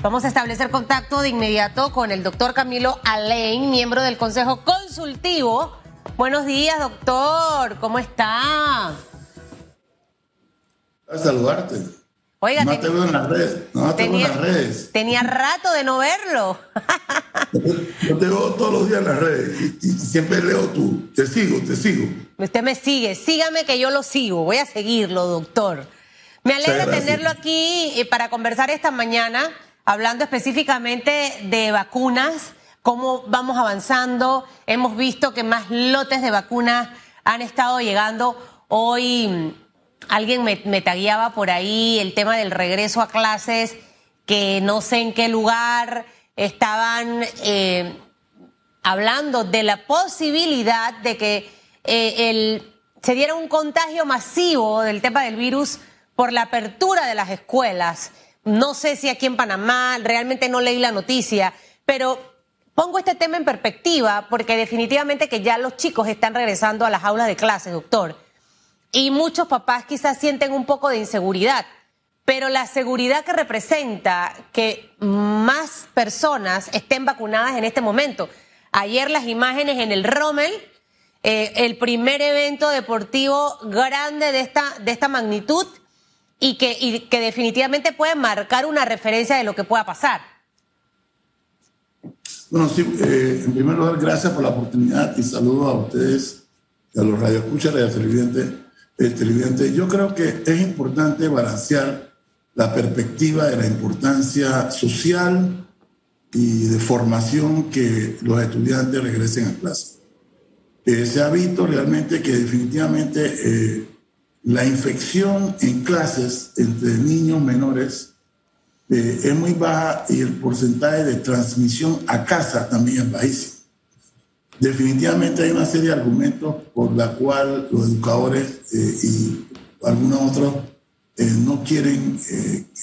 Vamos a establecer contacto de inmediato con el doctor Camilo Alain, miembro del Consejo Consultivo. Buenos días, doctor. ¿Cómo está? A saludarte. Oiga, no te veo en las redes. No te tenía, veo en las redes. Tenía rato de no verlo. Yo te veo todos los días en las redes y, y siempre leo tú. Te sigo, te sigo. Usted me sigue. Sígame que yo lo sigo. Voy a seguirlo, doctor. Me alegra tenerlo aquí eh, para conversar esta mañana, hablando específicamente de vacunas, cómo vamos avanzando. Hemos visto que más lotes de vacunas han estado llegando. Hoy mm, alguien me, me tagueaba por ahí el tema del regreso a clases, que no sé en qué lugar estaban eh, hablando de la posibilidad de que eh, se diera un contagio masivo del tema del virus por la apertura de las escuelas. No sé si aquí en Panamá, realmente no leí la noticia, pero pongo este tema en perspectiva porque definitivamente que ya los chicos están regresando a las aulas de clases, doctor. Y muchos papás quizás sienten un poco de inseguridad, pero la seguridad que representa que más personas estén vacunadas en este momento. Ayer las imágenes en el Rommel, eh, el primer evento deportivo grande de esta, de esta magnitud, y que, y que definitivamente puede marcar una referencia de lo que pueda pasar. Bueno, sí, eh, en primer lugar, gracias por la oportunidad y saludo a ustedes, a los radioescuchas, radio televidentes, eh, televidentes. Yo creo que es importante balancear la perspectiva de la importancia social y de formación que los estudiantes regresen a clase. Eh, se ha visto realmente que definitivamente eh, la infección en clases entre niños menores eh, es muy baja y el porcentaje de transmisión a casa también es bajísimo. Definitivamente hay una serie de argumentos por la cual los educadores eh, y algunos otros eh, no quieren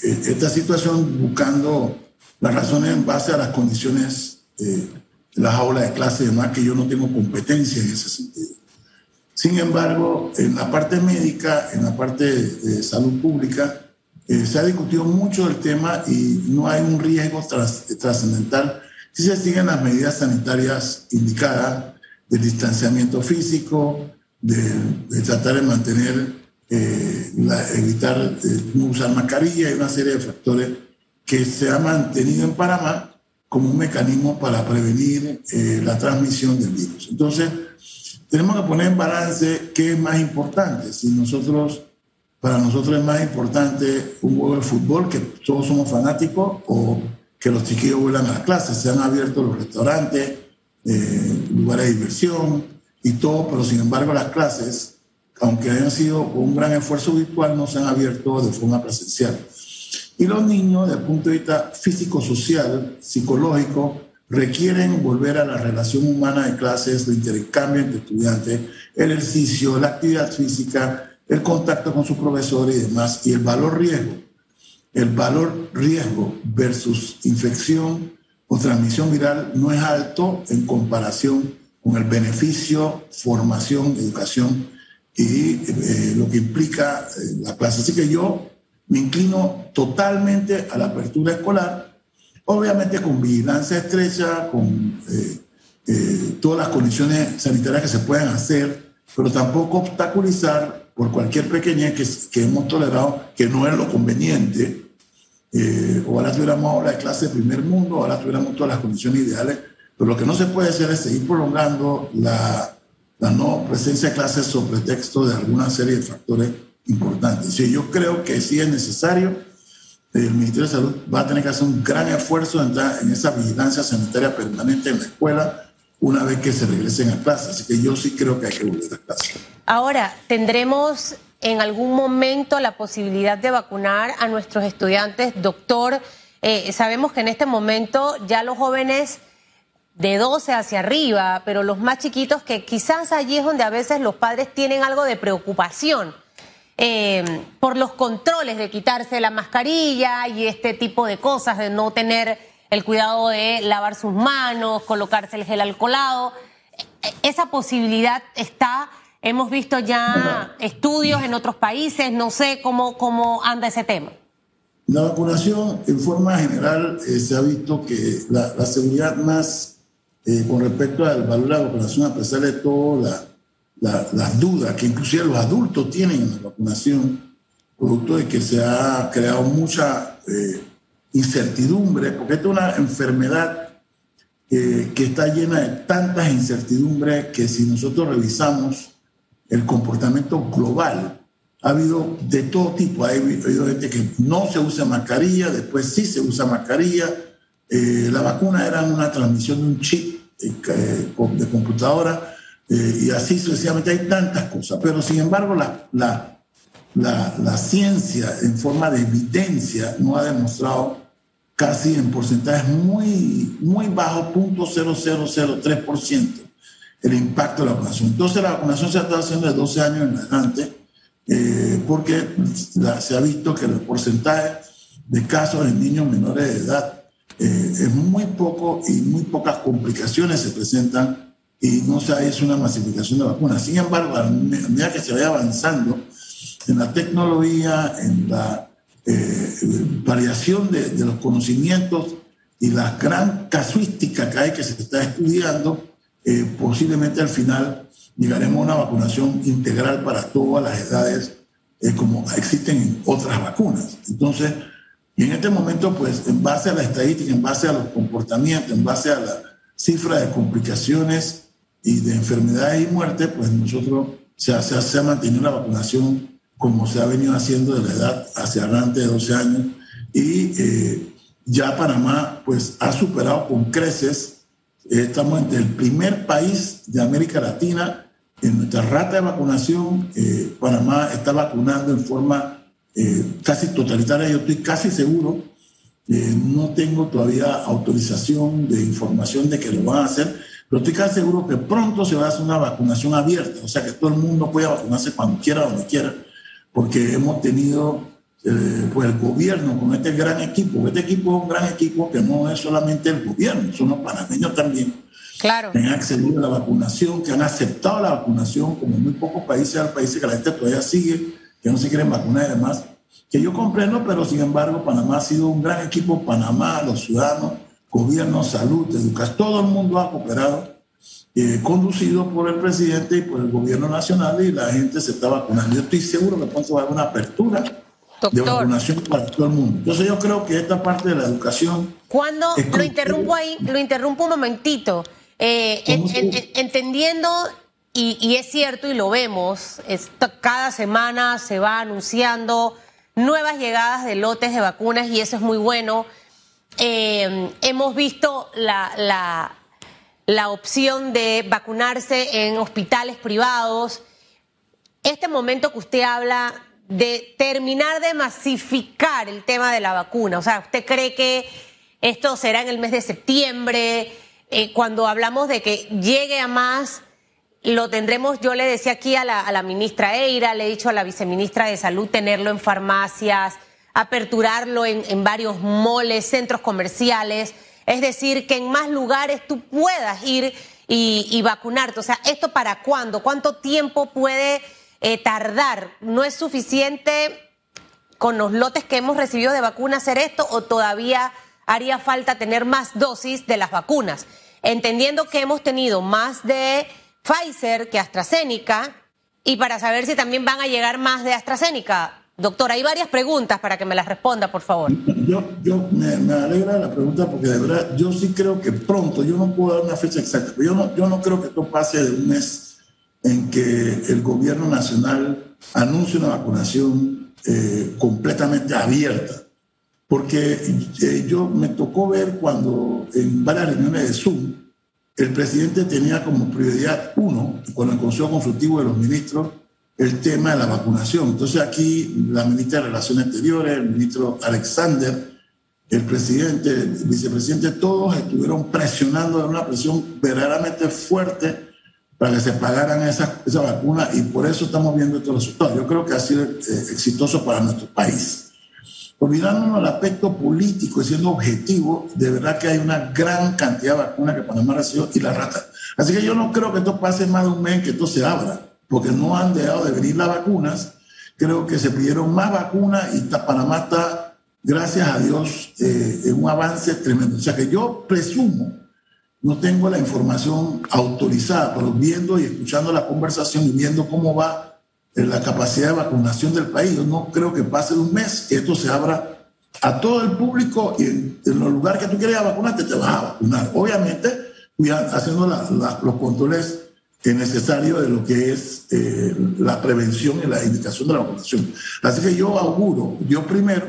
esta situación buscando las razones en base a las condiciones de las aulas de clase y demás, que yo no tengo competencia en ese sentido. Sin embargo, en la parte médica, en la parte de salud pública, eh, se ha discutido mucho el tema y no hay un riesgo trascendental si se siguen las medidas sanitarias indicadas del distanciamiento físico, de, de tratar de mantener, eh, la, evitar eh, no usar mascarilla y una serie de factores que se ha mantenido en Panamá como un mecanismo para prevenir eh, la transmisión del virus. Entonces, tenemos que poner en balance qué es más importante. Si nosotros, para nosotros es más importante un juego de fútbol, que todos somos fanáticos, o que los chiquillos vuelan a las clases. Se han abierto los restaurantes, eh, lugares de diversión y todo, pero sin embargo las clases, aunque hayan sido un gran esfuerzo virtual, no se han abierto de forma presencial. Y los niños, desde el punto de vista físico-social, psicológico, requieren volver a la relación humana de clases, de intercambio entre estudiantes, el ejercicio, la actividad física, el contacto con sus profesores y demás, y el valor riesgo. El valor riesgo versus infección o transmisión viral no es alto en comparación con el beneficio, formación, educación y eh, lo que implica eh, la clase. Así que yo me inclino totalmente a la apertura escolar, obviamente con vigilancia estrecha, con eh, eh, todas las condiciones sanitarias que se puedan hacer, pero tampoco obstaculizar por cualquier pequeñez que, hemos tolerado, que no es lo conveniente. Eh, ojalá tuviéramos ahora de clase de primer mundo, ojalá tuviéramos todas las condiciones ideales, pero lo que no se puede hacer es seguir prolongando la, la no presencia de clases sobre pretexto de alguna serie de factores importantes. Sí, yo creo que sí es necesario. El Ministerio de Salud va a tener que hacer un gran esfuerzo en, en esa vigilancia sanitaria permanente en la escuela una vez que se regresen a clase. Así que yo sí creo que hay que volver a clase. Ahora, ¿tendremos en algún momento la posibilidad de vacunar a nuestros estudiantes? Doctor, eh, sabemos que en este momento ya los jóvenes de 12 hacia arriba, pero los más chiquitos que quizás allí es donde a veces los padres tienen algo de preocupación eh, por los controles de quitarse la mascarilla y este tipo de cosas, de no tener el cuidado de lavar sus manos, colocarse el gel alcoholado. Esa posibilidad está, hemos visto ya estudios en otros países, no sé cómo, cómo anda ese tema. La vacunación, en forma general, eh, se ha visto que la, seguridad más eh, con respecto al valor de la vacunación, a pesar de todas las dudas que inclusive los adultos tienen en la vacunación, producto de que se ha creado mucha eh, incertidumbre, porque esta es una enfermedad que está llena de tantas incertidumbres que si nosotros revisamos el comportamiento global, ha habido de todo tipo. Ha habido gente que no se usa mascarilla, después sí se usa mascarilla. Eh, la vacuna era una transmisión de un chip eh, de computadora eh, y así sucesivamente hay tantas cosas. Pero sin embargo, la, la, la, la ciencia en forma de evidencia no ha demostrado casi en porcentajes muy, muy bajos, 0.0003%, el impacto de la vacunación. Entonces la vacunación se estado haciendo de 12 años en adelante eh, porque se ha visto que el porcentaje de casos en niños menores de edad eh, es muy poco y muy pocas complicaciones se presentan y no se hecho una masificación de vacunas. Sin embargo, a medida que se vaya avanzando en la tecnología, en la eh, variación de, de, los conocimientos y la gran casuística que hay que se está estudiando, posiblemente al final llegaremos a una vacunación integral para todas las edades, eh, como existen en otras vacunas. Entonces, y en este momento, pues, en base a la estadística, en base a los comportamientos, en base a la cifra de complicaciones y de enfermedades y muerte, pues nosotros se, se, se ha mantenido la vacunación como se ha venido haciendo de la edad hacia adelante de 12 años y eh, ya Panamá pues ha superado con creces, estamos entre el primer país de América Latina en nuestra rata de vacunación, eh, Panamá está vacunando en forma eh, casi totalitaria. Yo estoy casi seguro, eh, no tengo todavía autorización de información de que lo van a hacer, pero estoy casi seguro que pronto se va a hacer una vacunación abierta, o sea que todo el mundo pueda vacunarse cuando quiera, donde quiera, porque hemos tenido pues el gobierno con este gran equipo. Este equipo es un gran equipo que no es solamente el gobierno, son los panameños también claro. que han accedido a la vacunación, que han aceptado la vacunación, como muy pocos países, hay países que la gente todavía sigue, que no se quieren vacunar y demás, que yo comprendo, pero sin embargo Panamá ha sido un gran equipo, Panamá, los ciudadanos, gobierno, salud, educación, todo el mundo ha cooperado, eh, conducido por el presidente y por el gobierno nacional y la gente se está vacunando. Yo estoy seguro que pronto va a haber una apertura de vacunación para todo el mundo. Entonces yo creo que esta parte de la educación... Cuando lo interrumpo ahí, lo interrumpo un momentito. Eh, entendiendo, y, es cierto y lo vemos, cada semana se va anunciando nuevas llegadas de lotes de vacunas y eso es muy bueno. Eh, hemos visto la, la, opción de vacunarse en hospitales privados. Este momento que usted habla de terminar de masificar el tema de la vacuna, o sea, ¿usted cree que esto será en el mes de septiembre? Eh, cuando hablamos de que llegue a más, lo tendremos, yo le decía aquí a la, ministra Eira, le he dicho a la viceministra de Salud tenerlo en farmacias, aperturarlo en, varios moles, centros comerciales, es decir, que en más lugares tú puedas ir y, vacunarte. O sea, ¿esto para cuándo? ¿Cuánto tiempo puede eh, tardar? ¿No es suficiente con los lotes que hemos recibido de vacuna hacer esto o todavía haría falta tener más dosis de las vacunas, entendiendo que hemos tenido más de Pfizer que AstraZeneca y para saber si también van a llegar más de AstraZeneca. Doctor, hay varias preguntas para que me las responda, por favor. Yo, me, alegra la pregunta porque de verdad yo sí creo que pronto, yo no puedo dar una fecha exacta, pero yo no, yo no creo que esto pase de un mes en que el gobierno nacional anuncie una vacunación eh, completamente abierta porque eh, yo me tocó ver cuando en varias reuniones de Zoom, el presidente tenía como prioridad uno, con el Consejo Consultivo de los Ministros, el tema de la vacunación. Entonces aquí la ministra de Relaciones Exteriores, el ministro Alexander, el presidente, el vicepresidente, todos estuvieron presionando de una presión verdaderamente fuerte para que se pagaran esa, esa vacuna y por eso estamos viendo estos resultados. Yo creo que ha sido eh, exitoso para nuestro país olvidándonos del aspecto político y siendo objetivo, de verdad que hay una gran cantidad de vacunas que Panamá recibió y la rata. Así que yo no creo que esto pase más de un mes que esto se abra, porque no han dejado de venir las vacunas. Creo que se pidieron más vacunas y Panamá está gracias a Dios, eh, un avance tremendo. O sea que yo presumo, no tengo la información autorizada, pero viendo y escuchando la conversación y viendo cómo va eh, la capacidad de vacunación del país, yo no creo que pase de un mes que esto se abra a todo el público y en, los lugares que tú quieras vacunarte te vas a vacunar. Obviamente, haciendo los controles necesarios de lo que es eh, la prevención y la indicación de la vacunación. Así que yo auguro, yo primero,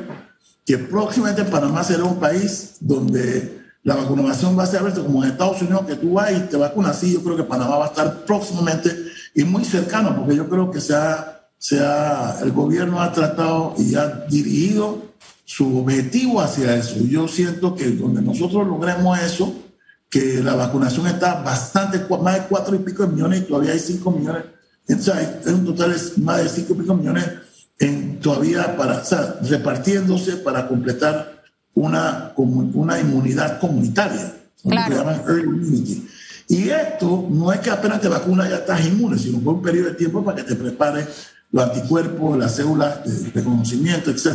que próximamente Panamá será un país donde la vacunación va a ser abierta como en Estados Unidos, que tú vas y te vacunas. Sí, yo creo que Panamá va a estar próximamente y muy cercano, porque yo creo que se ha, el gobierno ha tratado y ha dirigido su objetivo hacia eso. Yo siento que donde nosotros logremos eso, que la vacunación está bastante, más de cuatro y pico de millones y todavía hay cinco millones. Entonces, hay, un total es más de cinco y pico millones en, todavía para, o sea, repartiéndose para completar una, una inmunidad comunitaria, claro. lo que llaman early immunity. Y esto no es que apenas te vacunas ya estás inmune, sino por un periodo de tiempo para que te prepare los anticuerpos, las células de reconocimiento, etc.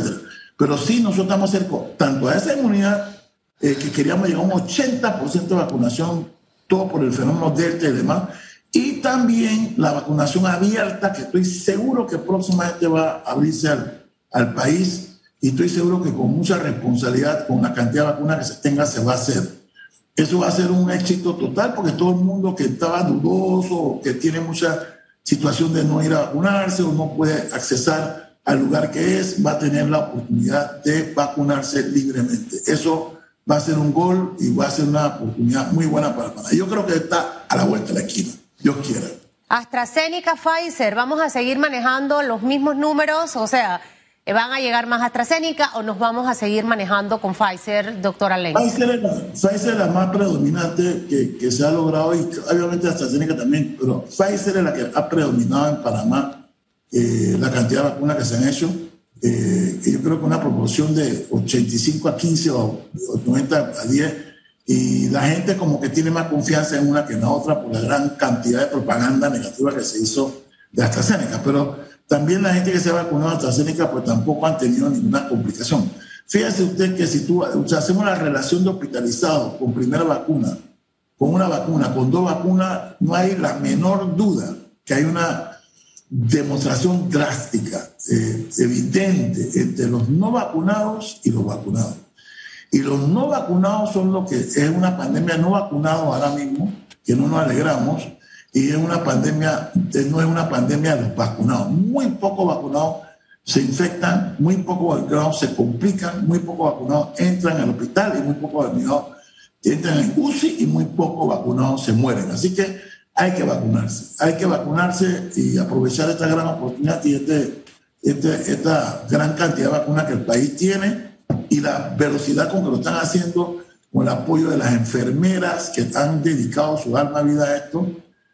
Pero sí nosotros estamos cerca tanto a esa inmunidad eh, que queríamos llegar a un 80% de vacunación, todo por el fenómeno Delta y demás, y también la vacunación abierta, que estoy seguro que próximamente va a abrirse al, al país, y estoy seguro que con mucha responsabilidad, con la cantidad de vacunas que se tenga, se va a hacer. Eso va a ser un éxito total porque todo el mundo que estaba dudoso, que tiene mucha situación de no ir a vacunarse o no puede accesar al lugar que es, va a tener la oportunidad de vacunarse libremente. Eso va a ser un gol y va a ser una oportunidad muy buena para Panamá. Yo creo que está a la vuelta de la esquina. Dios quiera. AstraZeneca, Pfizer, ¿vamos a seguir manejando los mismos números? O sea, ¿van a llegar más AstraZeneca o nos vamos a seguir manejando con Pfizer, doctora Ley? Pfizer, es la más predominante que, que, se ha logrado y obviamente AstraZeneca también, pero Pfizer es la que ha predominado en Panamá eh, la cantidad de vacunas que se han hecho eh, yo creo que una proporción de 85 a 15 o 90 a 10, y la gente como que tiene más confianza en una que en la otra por la gran cantidad de propaganda negativa que se hizo de AstraZeneca. Pero también la gente que se ha vacunado de AstraZeneca pues tampoco han tenido ninguna complicación. Fíjese usted que si tú hacemos la relación de hospitalizados con primera vacuna, con una vacuna, con dos vacunas, no hay la menor duda que hay una demostración drástica, eh, evidente, entre los no vacunados y los vacunados. Y los no vacunados son lo que es una pandemia no vacunado ahora mismo, que no nos alegramos, y es una pandemia, no es una pandemia de los vacunados. Muy pocos vacunados se infectan, muy pocos vacunados se complican, muy pocos vacunados entran al hospital y muy pocos vacunados entran en UCI y muy pocos vacunados se mueren. Así que hay que vacunarse. Hay que vacunarse y aprovechar esta gran oportunidad y este, esta gran cantidad de vacunas que el país tiene y la velocidad con que lo están haciendo, con el apoyo de las enfermeras que han dedicado su alma vida a esto,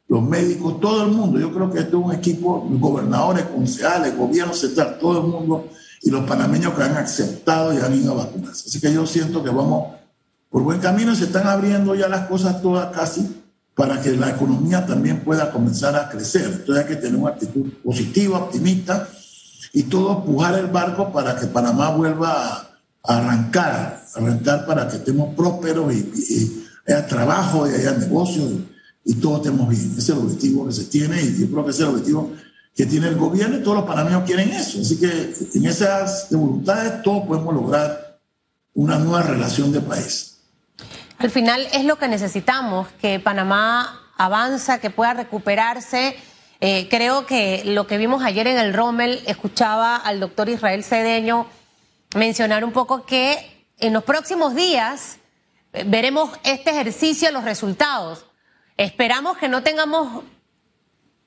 los médicos, todo el mundo. Yo creo que esto es un equipo, gobernadores, concejales, gobierno central, todo el mundo y los panameños que han aceptado y han ido a vacunarse. Así que yo siento que vamos por buen camino, se están abriendo ya las cosas todas casi para que la economía también pueda comenzar a crecer. Entonces hay que tener una actitud positiva, optimista y todo pujar el barco para que Panamá vuelva a arrancar, arrancar para que estemos prósperos y, haya trabajo y haya negocios y, todo estemos bien. Ese es el objetivo que se tiene y yo creo que ese es el objetivo que tiene el gobierno y todos los panameños quieren eso. Así que en esas voluntades todos podemos lograr una nueva relación de país. Al final es lo que necesitamos, que Panamá avanza, que pueda recuperarse. Eh, creo que lo que vimos ayer en el Rommel, escuchaba al doctor Israel Cedeño mencionar un poco que en los próximos días eh, veremos este ejercicio, los resultados. Esperamos que no tengamos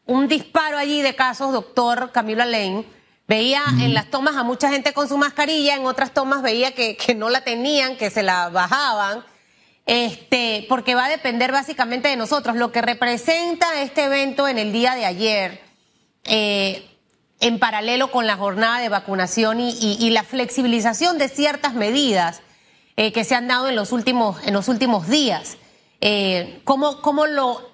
un disparo allí de casos, doctor Camilo Alain. Veía en las tomas a mucha gente con su mascarilla, en otras tomas veía que, que no la tenían, que se la bajaban este, porque va a depender básicamente de nosotros. Lo que representa este evento en el día de ayer, eh, en paralelo con la jornada de vacunación y, la flexibilización de ciertas medidas eh, que se han dado en los últimos, en los últimos días. Eh, ¿Cómo, cómo lo,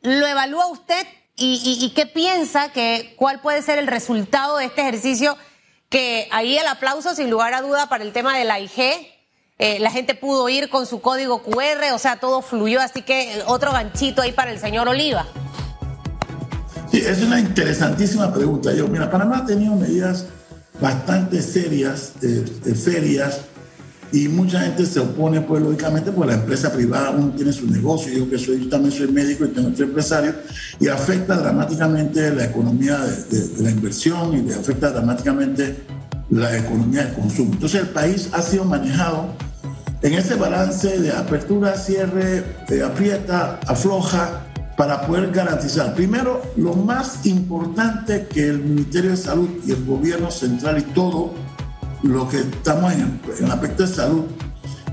lo evalúa usted y, y, qué piensa que cuál puede ser el resultado de este ejercicio que ahí el aplauso sin lugar a duda para el tema de la IG. Eh, la gente pudo ir con su código QR, o sea, todo fluyó, así que otro ganchito ahí para el señor Oliva. Sí, es una interesantísima pregunta. Yo, mira, Panamá ha tenido medidas bastante serias, eh, ferias, y mucha gente se opone, pues lógicamente, porque la empresa privada, uno tiene su negocio, yo que soy, yo también soy médico y tengo, soy empresario, y afecta dramáticamente la economía de, la inversión y afecta dramáticamente la economía del consumo. Entonces el país ha sido manejado en ese balance de apertura, cierre, de aprieta, afloja, para poder garantizar, primero, lo más importante que el Ministerio de Salud y el gobierno central y todo lo que estamos en el, aspecto de salud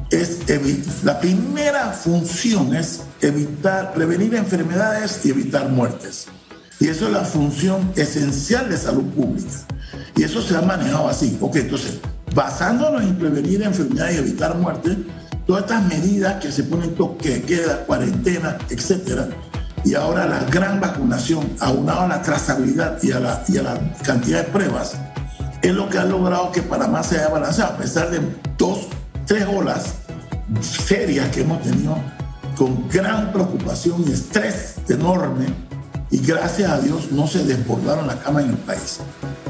es la primera función es evitar, prevenir enfermedades y evitar muertes. Y eso es la función esencial de salud pública. Y eso se ha manejado así. Ok, entonces, basándonos en prevenir enfermedades y evitar muertes, todas estas medidas que se ponen toque, queda, cuarentena, etcétera, y ahora la gran vacunación, aunado a la trazabilidad y a la, y a la cantidad de pruebas, es lo que ha logrado que Panamá se haya balanceado, a pesar de dos, tres olas serias que hemos tenido con gran preocupación y estrés enorme, y gracias a Dios no se desbordaron la cama en el país.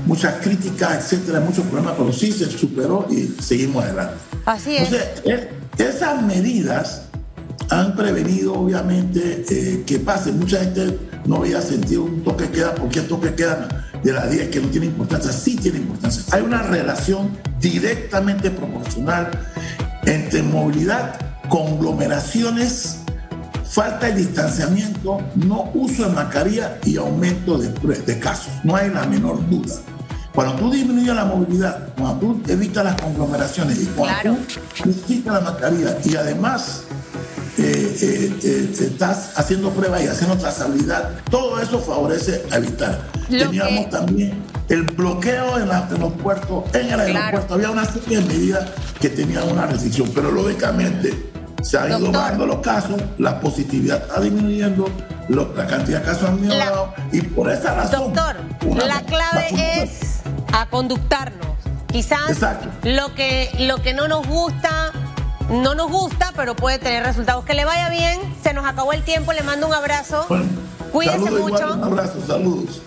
Muchas críticas, etcétera, muchos problemas, pero sí se superó y seguimos adelante. Así es. Entonces, esas medidas han prevenido obviamente eh, que pase. Mucha gente no había sentido un toque queda porque el toque queda de la 10 que no tiene importancia, sí tiene importancia. Hay una relación directamente proporcional entre movilidad, conglomeraciones, falta de distanciamiento, no uso de mascarilla y aumento de, de casos. No hay la menor duda. Cuando tú disminuyes la movilidad, cuando tú evitas las conglomeraciones y cuando tú necesitas la mascarilla y además eh, eh, eh, estás haciendo pruebas y haciendo trazabilidad, todo eso favorece a evitar. Teníamos también el bloqueo en, los puertos, en el aeropuerto, había una serie de medidas que tenían una restricción, pero lógicamente se han ido bajando los casos, la positividad está disminuyendo, la cantidad de casos han disminuido y por esa razón. Doctor, la clave es a conductarnos. Quizás lo que, lo que no nos gusta no nos gusta, pero puede tener resultados. Que le vaya bien, se nos acabó el tiempo, le mando un abrazo. Cuídese mucho. un abrazo, saludos.